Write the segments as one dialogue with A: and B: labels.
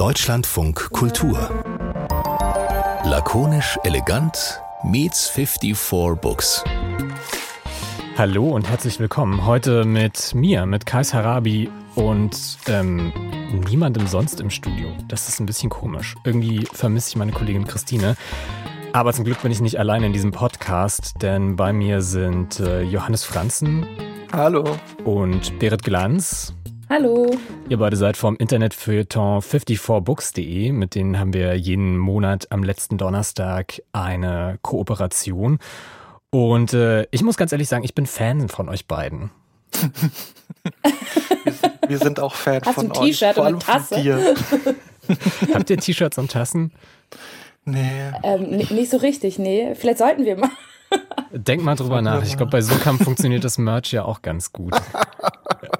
A: Deutschlandfunk Kultur. Lakonisch elegant meets 54 Books.
B: Hallo und herzlich willkommen. Heute mit mir, mit Kais Harabi und ähm, niemandem sonst im Studio. Das ist ein bisschen komisch. Irgendwie vermisse ich meine Kollegin Christine. Aber zum Glück bin ich nicht allein in diesem Podcast, denn bei mir sind äh, Johannes Franzen.
C: Hallo.
B: Und Berit Glanz.
D: Hallo.
B: Ihr beide seid vom Internetfeuilleton 54books.de. Mit denen haben wir jeden Monat am letzten Donnerstag eine Kooperation. Und äh, ich muss ganz ehrlich sagen, ich bin Fan von euch beiden.
C: wir, sind auch Fan
D: Hast
C: von
D: euch. Hast du ein T-Shirt und eine Tasse?
B: Habt ihr T-Shirts und Tassen?
C: Nee.
D: Ähm, nicht so richtig, nee. Vielleicht sollten wir mal.
B: Denk mal drüber nach. Ich glaube, bei Sokamp funktioniert das Merch ja auch ganz gut.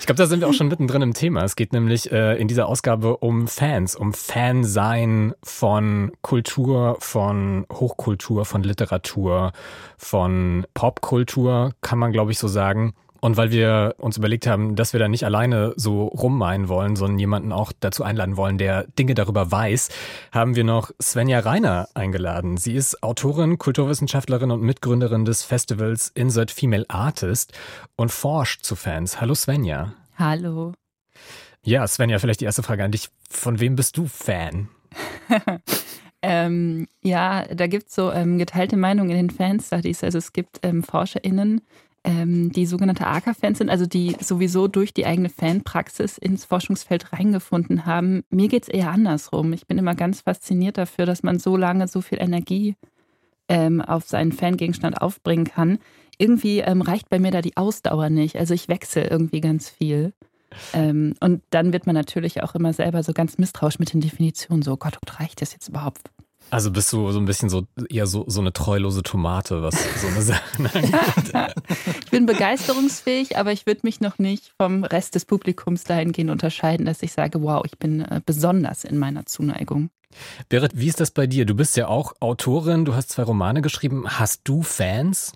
B: Ich glaube, da sind wir auch schon mittendrin im Thema. Es geht nämlich äh, in dieser Ausgabe um Fans, um Fansein von Kultur, von Hochkultur, von Literatur, von Popkultur, kann man glaube ich so sagen. Und weil wir uns überlegt haben, dass wir da nicht alleine so rummeinen wollen, sondern jemanden auch dazu einladen wollen, der Dinge darüber weiß, haben wir noch Svenja Reiner eingeladen. Sie ist Autorin, Kulturwissenschaftlerin und Mitgründerin des Festivals Insert Female Artist und forscht zu Fans. Hallo Svenja.
E: Hallo.
B: Ja, Svenja, vielleicht die erste Frage an dich. Von wem bist du Fan?
E: ähm, ja, da gibt es so ähm, geteilte Meinungen in den Fan-Studies. Also es gibt ähm, ForscherInnen, ähm, die sogenannte AKA-Fans sind, also die sowieso durch die eigene Fanpraxis ins Forschungsfeld reingefunden haben. Mir geht es eher andersrum. Ich bin immer ganz fasziniert dafür, dass man so lange so viel Energie ähm, auf seinen Fangegenstand aufbringen kann. Irgendwie ähm, reicht bei mir da die Ausdauer nicht. Also ich wechsle irgendwie ganz viel. Ähm, und dann wird man natürlich auch immer selber so ganz misstrauisch mit den Definitionen. So, Gott, reicht das jetzt überhaupt?
B: Also bist du so ein bisschen so eher so, so eine treulose Tomate, was so eine Sache angeht.
E: ich bin begeisterungsfähig, aber ich würde mich noch nicht vom Rest des Publikums dahingehend unterscheiden, dass ich sage, wow, ich bin äh, besonders in meiner Zuneigung.
B: Berit, wie ist das bei dir? Du bist ja auch Autorin, du hast zwei Romane geschrieben. Hast du Fans?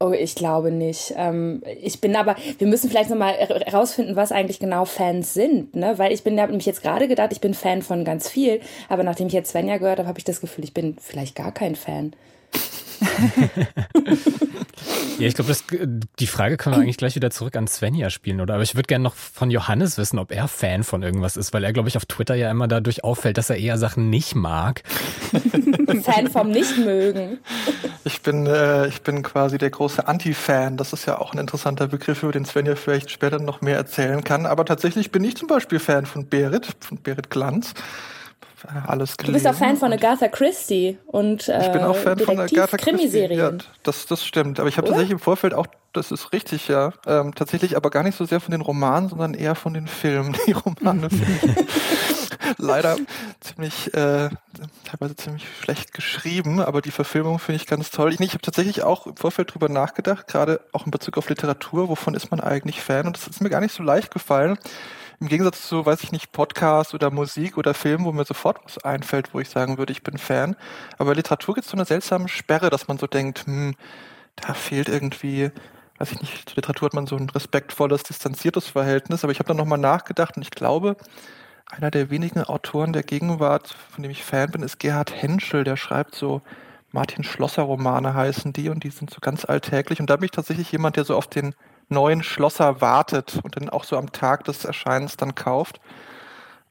D: Oh, ich glaube nicht. Ähm, ich bin aber, wir müssen vielleicht nochmal herausfinden, was eigentlich genau Fans sind, ne? Weil ich bin, habe nämlich jetzt gerade gedacht, ich bin Fan von ganz viel, aber nachdem ich jetzt Svenja gehört habe, habe ich das Gefühl, ich bin vielleicht gar kein Fan.
B: Ja, ich glaube, die Frage können wir eigentlich gleich wieder zurück an Svenja spielen, oder? Aber ich würde gerne noch von Johannes wissen, ob er Fan von irgendwas ist, weil er, glaube ich, auf Twitter ja immer dadurch auffällt, dass er eher Sachen nicht mag.
D: Fan vom Nichtmögen.
C: Ich bin, äh, ich bin quasi der große Anti-Fan. Das ist ja auch ein interessanter Begriff, über den Svenja vielleicht später noch mehr erzählen kann. Aber tatsächlich bin ich zum Beispiel Fan von Berit, von Berit Glanz alles gelesen.
D: Du bist auch Fan von Agatha Christie und äh,
C: Ich bin auch Fan von Agatha Christie. Ja, das, das stimmt. Aber ich habe tatsächlich im Vorfeld auch, das ist richtig, ja, ähm, tatsächlich aber gar nicht so sehr von den Romanen, sondern eher von den Filmen. Die Romane leider ziemlich, äh, teilweise ziemlich schlecht geschrieben, aber die Verfilmung finde ich ganz toll. Ich, ich habe tatsächlich auch im Vorfeld drüber nachgedacht, gerade auch in Bezug auf Literatur, wovon ist man eigentlich Fan? Und das ist mir gar nicht so leicht gefallen. Im Gegensatz zu, weiß ich nicht, Podcast oder Musik oder Film, wo mir sofort was einfällt, wo ich sagen würde, ich bin Fan. Aber bei Literatur gibt es so eine seltsame Sperre, dass man so denkt, hm, da fehlt irgendwie, weiß ich nicht, zur Literatur hat man so ein respektvolles, distanziertes Verhältnis. Aber ich habe dann nochmal nachgedacht und ich glaube, einer der wenigen Autoren der Gegenwart, von dem ich Fan bin, ist Gerhard Henschel. Der schreibt so Martin Schlosser Romane heißen die und die sind so ganz alltäglich. Und da bin ich tatsächlich jemand, der so auf den neuen Schlosser wartet und dann auch so am Tag des Erscheinens dann kauft.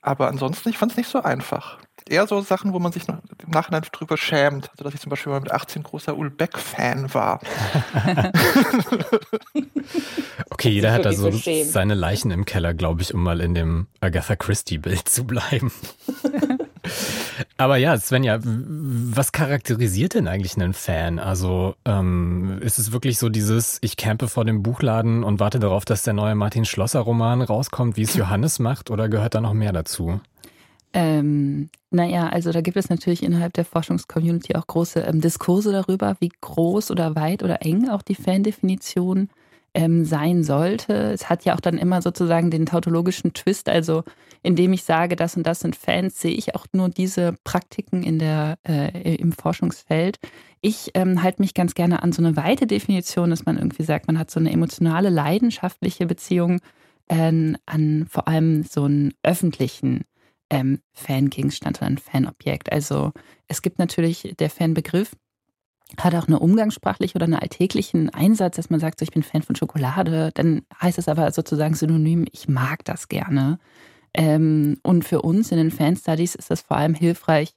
C: Aber ansonsten, ich fand es nicht so einfach. Eher so Sachen, wo man sich im Nachhinein drüber schämt. Also, dass ich zum Beispiel mal mit 18 großer Ulbeck-Fan war.
B: okay, jeder hat da so seine Leichen im Keller, glaube ich, um mal in dem Agatha Christie-Bild zu bleiben. Aber ja, Svenja, was charakterisiert denn eigentlich einen Fan? Also ähm, ist es wirklich so dieses, ich campe vor dem Buchladen und warte darauf, dass der neue Martin Schlosser Roman rauskommt, wie es Johannes macht, oder gehört da noch mehr dazu?
E: Ähm, naja, also da gibt es natürlich innerhalb der Forschungscommunity auch große ähm, Diskurse darüber, wie groß oder weit oder eng auch die Fandefinition ähm, sein sollte. Es hat ja auch dann immer sozusagen den tautologischen Twist, also indem ich sage, das und das sind Fans, sehe ich auch nur diese Praktiken in der, äh, im Forschungsfeld. Ich ähm, halte mich ganz gerne an so eine weite Definition, dass man irgendwie sagt, man hat so eine emotionale, leidenschaftliche Beziehung äh, an vor allem so einen öffentlichen ähm, Fangegenstand oder ein Fanobjekt. Also es gibt natürlich der Fanbegriff, hat auch eine umgangssprachliche oder einen alltäglichen Einsatz, dass man sagt, so, ich bin Fan von Schokolade, dann heißt es aber sozusagen synonym, ich mag das gerne. Ähm, und für uns in den Fan-Studies ist das vor allem hilfreich,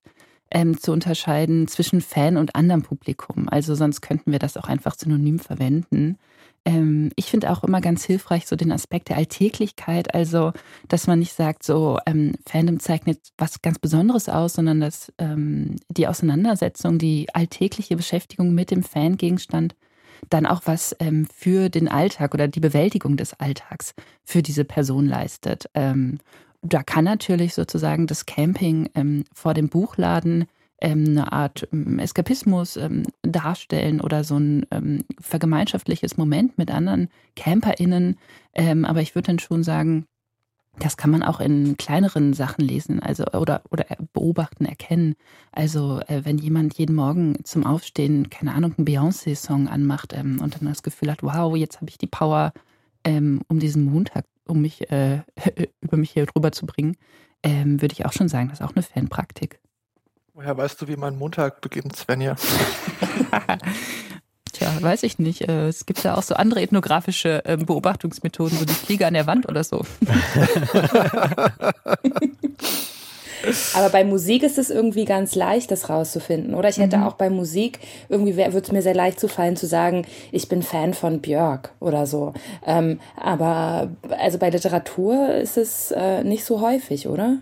E: ähm, zu unterscheiden zwischen Fan und anderem Publikum. Also sonst könnten wir das auch einfach synonym verwenden. Ähm, ich finde auch immer ganz hilfreich so den Aspekt der Alltäglichkeit, also dass man nicht sagt, so ähm, Fandom zeichnet was ganz Besonderes aus, sondern dass ähm, die Auseinandersetzung, die alltägliche Beschäftigung mit dem Fangegenstand dann auch was ähm, für den Alltag oder die Bewältigung des Alltags für diese Person leistet. Da kann natürlich sozusagen das Camping ähm, vor dem Buchladen ähm, eine Art ähm, Eskapismus ähm, darstellen oder so ein ähm, vergemeinschaftliches Moment mit anderen CamperInnen. Ähm, aber ich würde dann schon sagen, das kann man auch in kleineren Sachen lesen, also oder, oder beobachten, erkennen. Also äh, wenn jemand jeden Morgen zum Aufstehen, keine Ahnung, einen Beyoncé-Song anmacht und dann das Gefühl hat, wow, jetzt habe ich die Power, um diesen Montag, um mich äh, über mich hier drüber zu bringen, ähm, würde ich auch schon sagen, das ist auch eine Fanpraktik.
C: Woher weißt du, wie mein Montag beginnt, Svenja?
E: Tja, weiß ich nicht. Äh, es gibt ja auch so andere ethnografische ähm, Beobachtungsmethoden, so die Fliege an der Wand oder so.
D: Aber bei Musik ist es irgendwie ganz leicht, das rauszufinden, oder? Ich hätte mhm. auch bei Musik, irgendwie würde es mir sehr leicht zufallen zu sagen, ich bin Fan von Björk oder so. Ähm, aber also bei Literatur ist es äh, nicht so häufig, oder?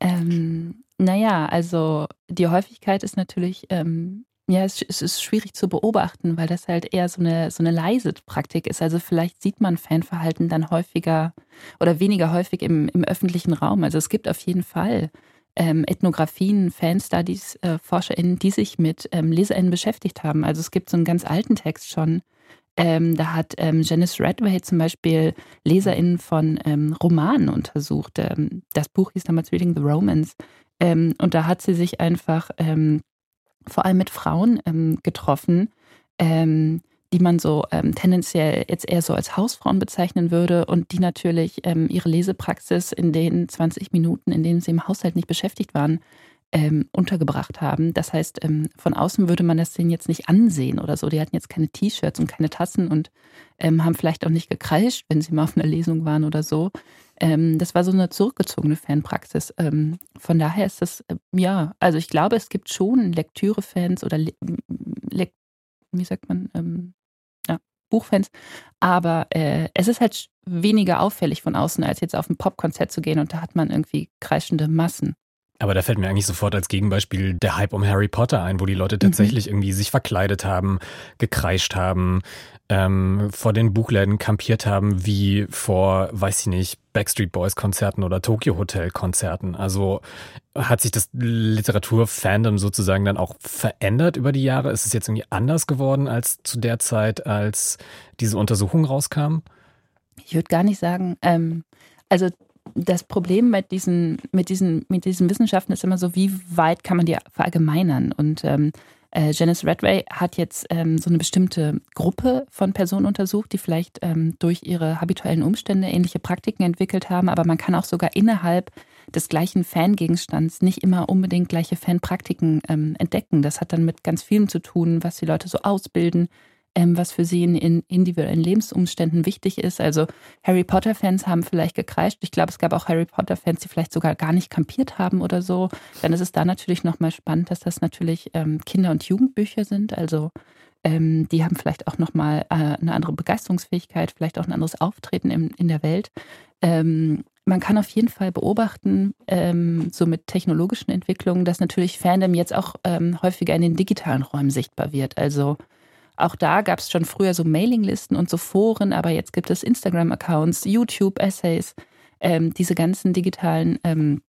E: Ähm, naja, also die Häufigkeit ist natürlich, ähm, ja, es, es, ist schwierig zu beobachten, weil das halt eher so eine, so eine leise Praktik ist. Also vielleicht sieht man Fanverhalten dann häufiger oder weniger häufig im, im öffentlichen Raum. Also es gibt auf jeden Fall ähm, Ethnografien, Fanstudies, äh, ForscherInnen, die sich mit ähm, LeserInnen beschäftigt haben. Also es gibt so einen ganz alten Text schon, ähm, da hat ähm, Janice Redway zum Beispiel LeserInnen von ähm, Romanen untersucht. Ähm, das Buch hieß damals Reading the Romance. Ähm, und da hat sie sich einfach vor allem mit Frauen ähm, getroffen, ähm, die man so ähm, tendenziell jetzt eher so als Hausfrauen bezeichnen würde und die natürlich ähm, ihre Lesepraxis in den 20 Minuten, in denen sie im Haushalt nicht beschäftigt waren, ähm, untergebracht haben. Das heißt, ähm, von außen würde man das denen jetzt nicht ansehen oder so. Die hatten jetzt keine T-Shirts und keine Tassen und ähm, haben vielleicht auch nicht gekreischt, wenn sie mal auf einer Lesung waren oder so. Ähm, das war so eine zurückgezogene Fanpraxis. Ähm, von daher ist das, äh, ja, also ich glaube, es gibt schon Lektüre-Fans oder Le Le wie sagt man, ähm, ja, Buchfans, aber äh, es ist halt weniger auffällig von außen, als jetzt auf ein Popkonzert zu gehen und da hat man irgendwie kreischende Massen.
B: Aber da fällt mir eigentlich sofort als Gegenbeispiel der Hype um Harry Potter ein, wo die Leute tatsächlich mhm. irgendwie sich verkleidet haben, gekreischt haben, ähm, vor den Buchläden kampiert haben, wie vor, weiß ich nicht, Backstreet Boys Konzerten oder Tokyo Hotel Konzerten. Also hat sich das Literaturfandom sozusagen dann auch verändert über die Jahre? Ist es jetzt irgendwie anders geworden als zu der Zeit, als diese Untersuchung rauskam?
E: Ich würde gar nicht sagen, ähm, also das Problem mit diesen, mit, diesen, mit diesen Wissenschaften ist immer so, wie weit kann man die verallgemeinern? Und ähm, äh, Janice Redway hat jetzt ähm, so eine bestimmte Gruppe von Personen untersucht, die vielleicht ähm, durch ihre habituellen Umstände ähnliche Praktiken entwickelt haben, aber man kann auch sogar innerhalb des gleichen Fangegenstands nicht immer unbedingt gleiche Fanpraktiken ähm, entdecken. Das hat dann mit ganz vielem zu tun, was die Leute so ausbilden, ähm, was für sie in, in, individuellen Lebensumständen wichtig ist. Also Harry Potter-Fans haben vielleicht gekreischt. Ich glaube, es gab auch Harry Potter-Fans, die vielleicht sogar gar nicht kampiert haben oder so. Dann ist es da natürlich nochmal spannend, dass das natürlich ähm, Kinder- und Jugendbücher sind. Also ähm, die haben vielleicht auch nochmal äh, eine andere Begeisterungsfähigkeit, vielleicht auch ein anderes Auftreten in, in der Welt. Ähm, man kann auf jeden Fall beobachten, ähm, so mit technologischen Entwicklungen, dass natürlich Fandom jetzt auch ähm, häufiger in den digitalen Räumen sichtbar wird. Also auch da gab es schon früher so Mailinglisten und so Foren, aber jetzt gibt es Instagram-Accounts, YouTube-Essays, ähm, diese ganzen digitalen ähm,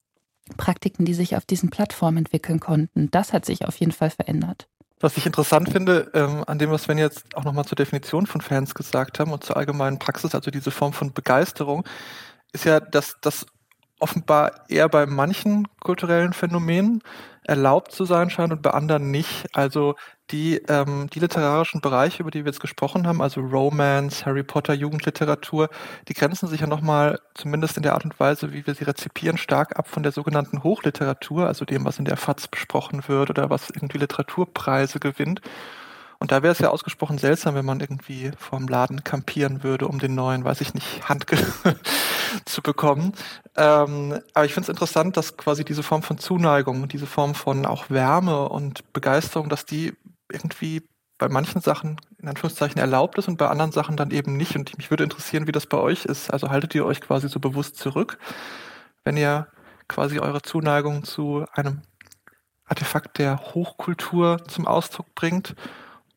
E: Praktiken, die sich auf diesen Plattformen entwickeln konnten. Das hat sich auf jeden Fall verändert.
C: Was ich interessant finde, ähm, an dem, was Sven jetzt auch nochmal zur Definition von Fans gesagt haben und zur allgemeinen Praxis, also diese Form von Begeisterung, ist ja, dass das offenbar eher bei manchen kulturellen Phänomenen erlaubt zu sein scheint und bei anderen nicht. Also die, ähm, die literarischen Bereiche, über die wir jetzt gesprochen haben, also Romance, Harry Potter, Jugendliteratur, die grenzen sich ja nochmal, zumindest in der Art und Weise, wie wir sie rezipieren, stark ab von der sogenannten Hochliteratur, also dem, was in der FAZ besprochen wird oder was irgendwie Literaturpreise gewinnt. Und da wäre es ja ausgesprochen seltsam, wenn man irgendwie vorm Laden kampieren würde, um den neuen, weiß ich nicht, Handgrill zu bekommen. Ähm, aber ich finde es interessant, dass quasi diese Form von Zuneigung, diese Form von auch Wärme und Begeisterung, dass die irgendwie bei manchen Sachen in Anführungszeichen erlaubt ist und bei anderen Sachen dann eben nicht. Und mich würde interessieren, wie das bei euch ist. Also haltet ihr euch quasi so bewusst zurück, wenn ihr quasi eure Zuneigung zu einem Artefakt der Hochkultur zum Ausdruck bringt?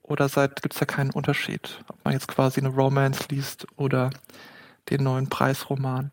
C: Oder gibt es da keinen Unterschied, ob man jetzt quasi eine Romance liest oder den neuen Preisroman?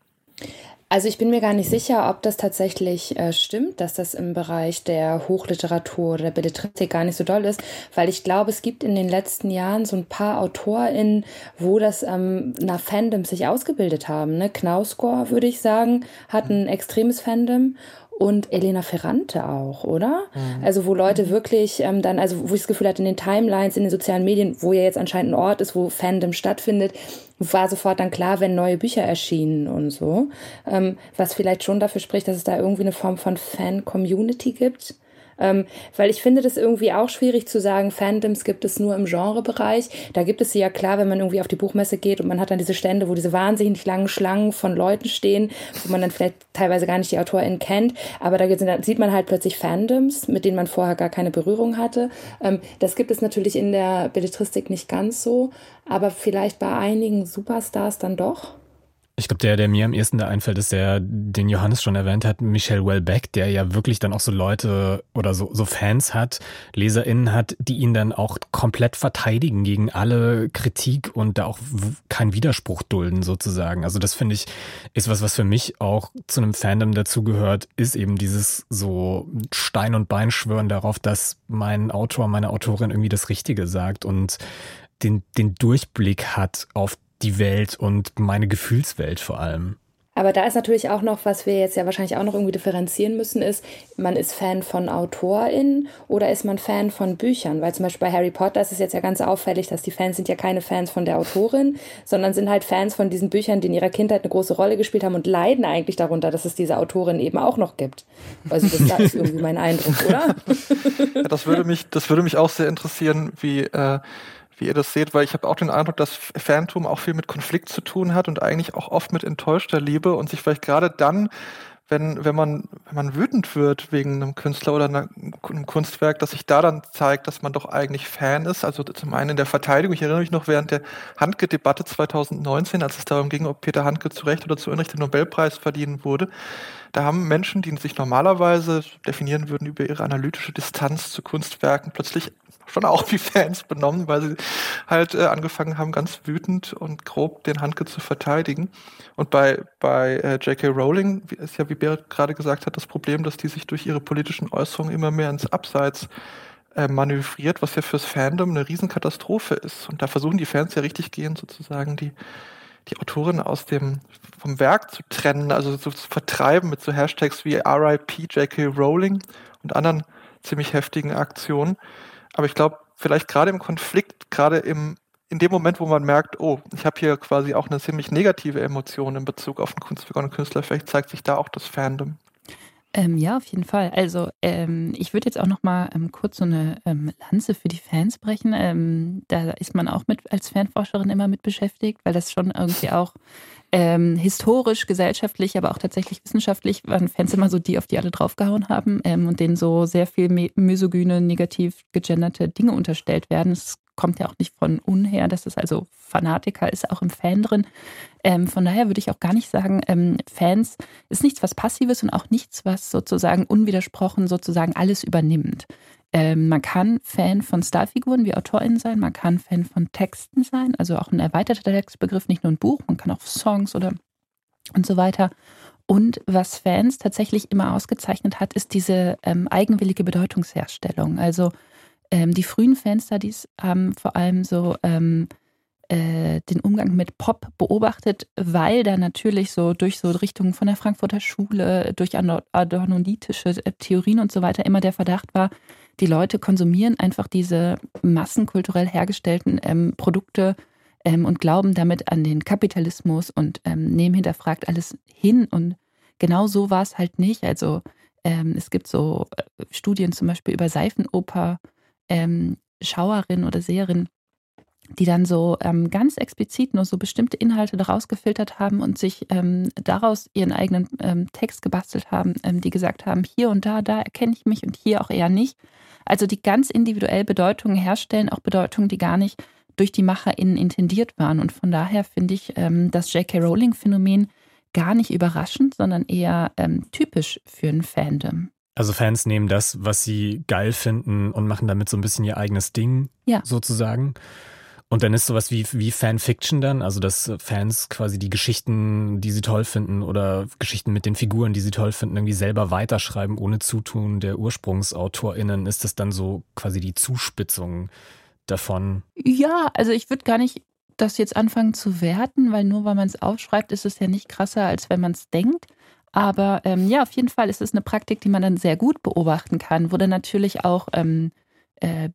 D: Also ich bin mir gar nicht sicher, ob das tatsächlich äh, stimmt, dass das im Bereich der Hochliteratur oder der Belletristik gar nicht so doll ist, weil ich glaube, es gibt in den letzten Jahren so ein paar AutorInnen, wo das ähm, nach Fandom sich ausgebildet haben. Ne? Knausgård, würde ich sagen, hat ein extremes Fandom und Elena Ferrante auch, oder? Mhm. Also wo Leute wirklich ähm, dann, also wo ich das Gefühl hatte, in den Timelines, in den sozialen Medien, wo ja jetzt anscheinend ein Ort ist, wo Fandom stattfindet, war sofort dann klar, wenn neue Bücher erschienen und so. Ähm, was vielleicht schon dafür spricht, dass es da irgendwie eine Form von Fan-Community gibt. Ähm, weil ich finde das irgendwie auch schwierig zu sagen, Fandoms gibt es nur im Genrebereich. Da gibt es sie ja klar, wenn man irgendwie auf die Buchmesse geht und man hat dann diese Stände, wo diese wahnsinnig langen Schlangen von Leuten stehen, wo man dann vielleicht teilweise gar nicht die AutorInnen kennt. Aber da sieht man halt plötzlich Fandoms, mit denen man vorher gar keine Berührung hatte. Ähm, das gibt es natürlich in der Belletristik nicht ganz so, aber vielleicht bei einigen Superstars dann doch.
B: Ich glaube, der, der mir am ersten da einfällt, ist der, den Johannes schon erwähnt hat, Michel Welbeck, der ja wirklich dann auch so Leute oder so, so Fans hat, LeserInnen hat, die ihn dann auch komplett verteidigen gegen alle Kritik und da auch keinen Widerspruch dulden sozusagen. Also das finde ich, ist was, was für mich auch zu einem Fandom dazugehört, ist eben dieses so Stein und Bein schwören darauf, dass mein Autor, meine Autorin irgendwie das Richtige sagt und den, den Durchblick hat auf die Welt und meine Gefühlswelt vor allem.
D: Aber da ist natürlich auch noch, was wir jetzt ja wahrscheinlich auch noch irgendwie differenzieren müssen, ist, man ist Fan von AutorInnen oder ist man Fan von Büchern? Weil zum Beispiel bei Harry Potter ist es jetzt ja ganz auffällig, dass die Fans sind ja keine Fans von der Autorin, sondern sind halt Fans von diesen Büchern, die in ihrer Kindheit eine große Rolle gespielt haben und leiden eigentlich darunter, dass es diese Autorin eben auch noch gibt. Also das ist irgendwie mein Eindruck, oder?
C: Ja, das würde mich, das würde mich auch sehr interessieren, wie äh, wie ihr das seht, weil ich habe auch den Eindruck, dass Phantom auch viel mit Konflikt zu tun hat und eigentlich auch oft mit enttäuschter Liebe und sich vielleicht gerade dann, wenn, wenn man, wenn man wütend wird wegen einem Künstler oder einer, einem Kunstwerk, dass sich da dann zeigt, dass man doch eigentlich Fan ist. Also zum einen in der Verteidigung. Ich erinnere mich noch während der Handke-Debatte 2019, als es darum ging, ob Peter Handke zu Recht oder zu Unrecht den Nobelpreis verdienen wurde. Da haben Menschen, die sich normalerweise definieren würden über ihre analytische Distanz zu Kunstwerken, plötzlich schon auch wie Fans benommen, weil sie halt äh, angefangen haben, ganz wütend und grob den Handke zu verteidigen. Und bei, bei äh, J.K. Rowling ist ja, wie Berit gerade gesagt hat, das Problem, dass die sich durch ihre politischen Äußerungen immer mehr ins Abseits äh, manövriert, was ja fürs Fandom eine Riesenkatastrophe ist. Und da versuchen die Fans ja richtig gehend sozusagen die, die Autorin aus dem, vom Werk zu trennen, also so zu vertreiben mit so Hashtags wie RIP J.K. Rowling und anderen ziemlich heftigen Aktionen. Aber ich glaube, vielleicht gerade im Konflikt, gerade im in dem Moment, wo man merkt, oh, ich habe hier quasi auch eine ziemlich negative Emotion in Bezug auf einen Künstler und Künstler, vielleicht zeigt sich da auch das Fandom.
E: Ähm, ja, auf jeden Fall. Also ähm, ich würde jetzt auch noch mal ähm, kurz so eine ähm, Lanze für die Fans brechen. Ähm, da ist man auch mit als Fanforscherin immer mit beschäftigt, weil das schon irgendwie auch ähm, historisch, gesellschaftlich, aber auch tatsächlich wissenschaftlich waren Fans immer so die, auf die alle draufgehauen haben und denen so sehr viel misogyne, negativ gegenderte Dinge unterstellt werden. Es kommt ja auch nicht von unher, dass es also Fanatiker ist, auch im Fan drin. Ähm, von daher würde ich auch gar nicht sagen, ähm, Fans ist nichts was Passives und auch nichts, was sozusagen unwidersprochen sozusagen alles übernimmt. Ähm, man kann Fan von Starfiguren wie AutorInnen sein, man kann Fan von Texten sein, also auch ein erweiterter Textbegriff, nicht nur ein Buch, man kann auch Songs oder und so weiter. Und was Fans tatsächlich immer ausgezeichnet hat, ist diese ähm, eigenwillige Bedeutungsherstellung. Also ähm, die frühen Fanstudies haben vor allem so ähm, äh, den Umgang mit Pop beobachtet, weil da natürlich so durch so Richtungen von der Frankfurter Schule, durch adornolitische äh, Theorien und so weiter immer der Verdacht war, die Leute konsumieren einfach diese massenkulturell hergestellten ähm, Produkte ähm, und glauben damit an den Kapitalismus und ähm, nehmen hinterfragt alles hin. Und genau so war es halt nicht. Also ähm, es gibt so äh, Studien zum Beispiel über Seifenoper, ähm, Schauerinnen oder Seherinnen, die dann so ähm, ganz explizit nur so bestimmte Inhalte daraus gefiltert haben und sich ähm, daraus ihren eigenen ähm, Text gebastelt haben, ähm, die gesagt haben, hier und da, da erkenne ich mich und hier auch eher nicht. Also die ganz individuell Bedeutungen herstellen, auch Bedeutungen, die gar nicht durch die MacherInnen intendiert waren. Und von daher finde ich ähm, das J.K. Rowling-Phänomen gar nicht überraschend, sondern eher ähm, typisch für ein Fandom.
B: Also Fans nehmen das, was sie geil finden und machen damit so ein bisschen ihr eigenes Ding, ja. sozusagen. Und dann ist sowas wie, wie Fanfiction dann, also dass Fans quasi die Geschichten, die sie toll finden oder Geschichten mit den Figuren, die sie toll finden, irgendwie selber weiterschreiben, ohne Zutun der UrsprungsautorInnen. Ist das dann so quasi die Zuspitzung davon?
E: Ja, also ich würde gar nicht das jetzt anfangen zu werten, weil nur weil man es aufschreibt, ist es ja nicht krasser, als wenn man es denkt. Aber ähm, ja, auf jeden Fall ist es eine Praktik, die man dann sehr gut beobachten kann, wo dann natürlich auch ähm, äh,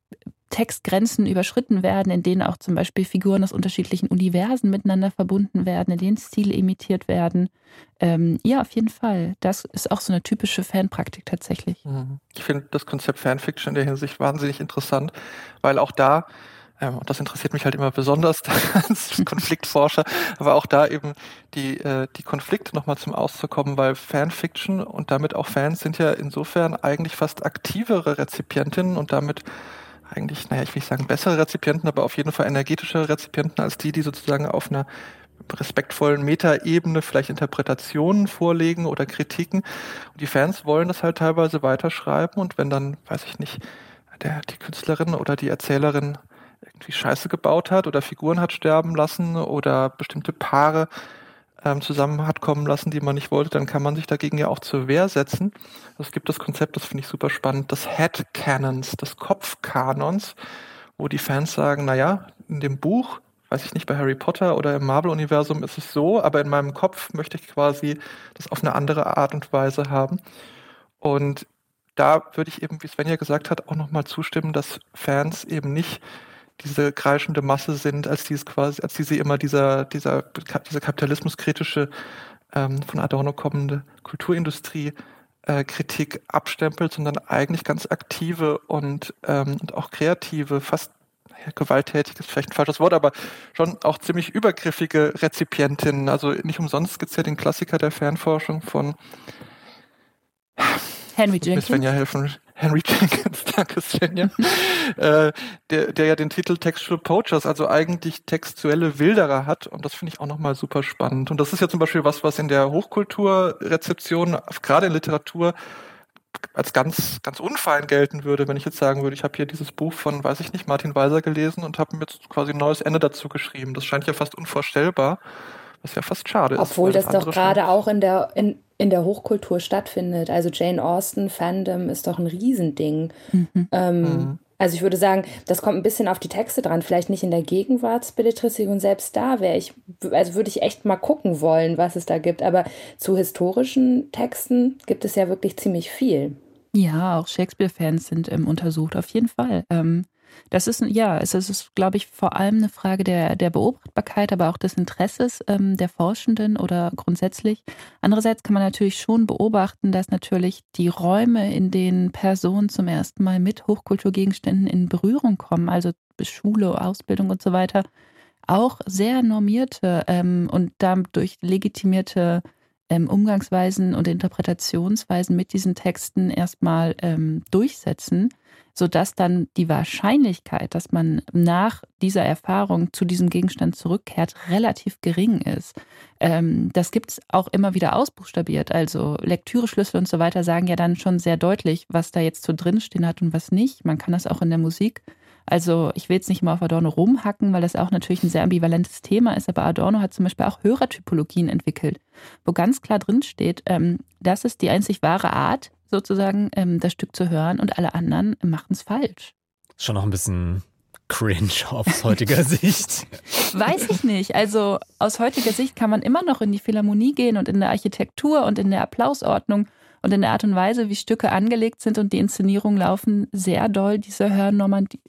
E: Textgrenzen überschritten werden, in denen auch zum Beispiel Figuren aus unterschiedlichen Universen miteinander verbunden werden, in denen Stile imitiert werden. Ähm, ja, auf jeden Fall. Das ist auch so eine typische Fanpraktik tatsächlich.
C: Mhm. Ich finde das Konzept Fanfiction in der Hinsicht wahnsinnig interessant, weil auch da ähm, und das interessiert mich halt immer besonders als Konfliktforscher, aber auch da eben die, äh, die Konflikte nochmal zum Auszukommen, weil Fanfiction und damit auch Fans sind ja insofern eigentlich fast aktivere Rezipientinnen und damit eigentlich, naja, ich will nicht sagen bessere Rezipienten, aber auf jeden Fall energetische Rezipienten als die, die sozusagen auf einer respektvollen Metaebene vielleicht Interpretationen vorlegen oder Kritiken. Und die Fans wollen das halt teilweise weiterschreiben und wenn dann, weiß ich nicht, der, die Künstlerin oder die Erzählerin irgendwie Scheiße gebaut hat oder Figuren hat sterben lassen oder bestimmte Paare ähm, zusammen hat kommen lassen, die man nicht wollte, dann kann man sich dagegen ja auch zur Wehr setzen. Es gibt das Konzept, das finde ich super spannend, des Head Canons, des Kopfkanons, wo die Fans sagen, naja, in dem Buch, weiß ich nicht, bei Harry Potter oder im Marvel-Universum ist es so, aber in meinem Kopf möchte ich quasi das auf eine andere Art und Weise haben. Und da würde ich eben, wie Svenja gesagt hat, auch nochmal zustimmen, dass Fans eben nicht diese kreischende Masse sind, als die es quasi, als die sie immer dieser, dieser, dieser kapitalismuskritische, ähm, von Adorno kommende Kulturindustrie äh, Kritik abstempelt, sondern eigentlich ganz aktive und, ähm, und auch kreative, fast ja, gewalttätig ist vielleicht ein falsches Wort, aber schon auch ziemlich übergriffige Rezipientinnen. Also nicht umsonst gibt es ja den Klassiker der Fernforschung von
E: Henry Jenkins.
C: Svenja helfen. Henry Jenkins, danke Svenja, äh, der, der ja den Titel Textual Poachers, also eigentlich textuelle Wilderer hat. Und das finde ich auch nochmal super spannend. Und das ist ja zum Beispiel was, was in der Hochkulturrezeption, gerade in Literatur, als ganz, ganz unfein gelten würde, wenn ich jetzt sagen würde, ich habe hier dieses Buch von, weiß ich nicht, Martin Weiser gelesen und habe mir jetzt quasi ein neues Ende dazu geschrieben. Das scheint ja fast unvorstellbar. Was ja fast schade
D: Obwohl
C: ist.
D: Obwohl das, doch gerade auch in der, in, in der Hochkultur stattfindet. Also Jane Austen, Fandom ist doch ein Riesending. Mhm. Ähm, mhm. Also ich würde sagen, das kommt ein bisschen auf die Texte dran. Vielleicht nicht in der Gegenwartsbelletristik und selbst da wäre ich, also würde ich echt mal gucken wollen, was es da gibt. Aber zu historischen Texten gibt es ja wirklich ziemlich viel.
E: Ja, auch Shakespeare-Fans sind ähm, untersucht, auf jeden Fall. Ähm, das ist, ja, es ist, glaube ich, vor allem eine Frage der, der Beobachtbarkeit, aber auch des Interesses ähm, der Forschenden oder grundsätzlich. Andererseits kann man natürlich schon beobachten, dass natürlich die Räume, in denen Personen zum ersten Mal mit Hochkulturgegenständen in Berührung kommen, also Schule, Ausbildung und so weiter, auch sehr normierte ähm, und dadurch legitimierte ähm, Umgangsweisen und Interpretationsweisen mit diesen Texten erstmal ähm, durchsetzen sodass dann die Wahrscheinlichkeit, dass man nach dieser Erfahrung zu diesem Gegenstand zurückkehrt, relativ gering ist. Ähm, das gibt es auch immer wieder ausbuchstabiert. Also Lektüreschlüssel und so weiter sagen ja dann schon sehr deutlich, was da jetzt so drinstehen hat und was nicht. Man kann das auch in der Musik. Also ich will jetzt nicht mal auf Adorno rumhacken, weil das auch natürlich ein sehr ambivalentes Thema ist, aber Adorno hat zum Beispiel auch Hörertypologien entwickelt, wo ganz klar drin steht, ähm, das ist die einzig wahre Art, sozusagen ähm, das Stück zu hören und alle anderen machen es falsch.
B: Schon noch ein bisschen cringe aus heutiger Sicht?
E: Weiß ich nicht. Also aus heutiger Sicht kann man immer noch in die Philharmonie gehen und in der Architektur und in der Applausordnung und in der Art und Weise, wie Stücke angelegt sind und die Inszenierung laufen, sehr doll diese,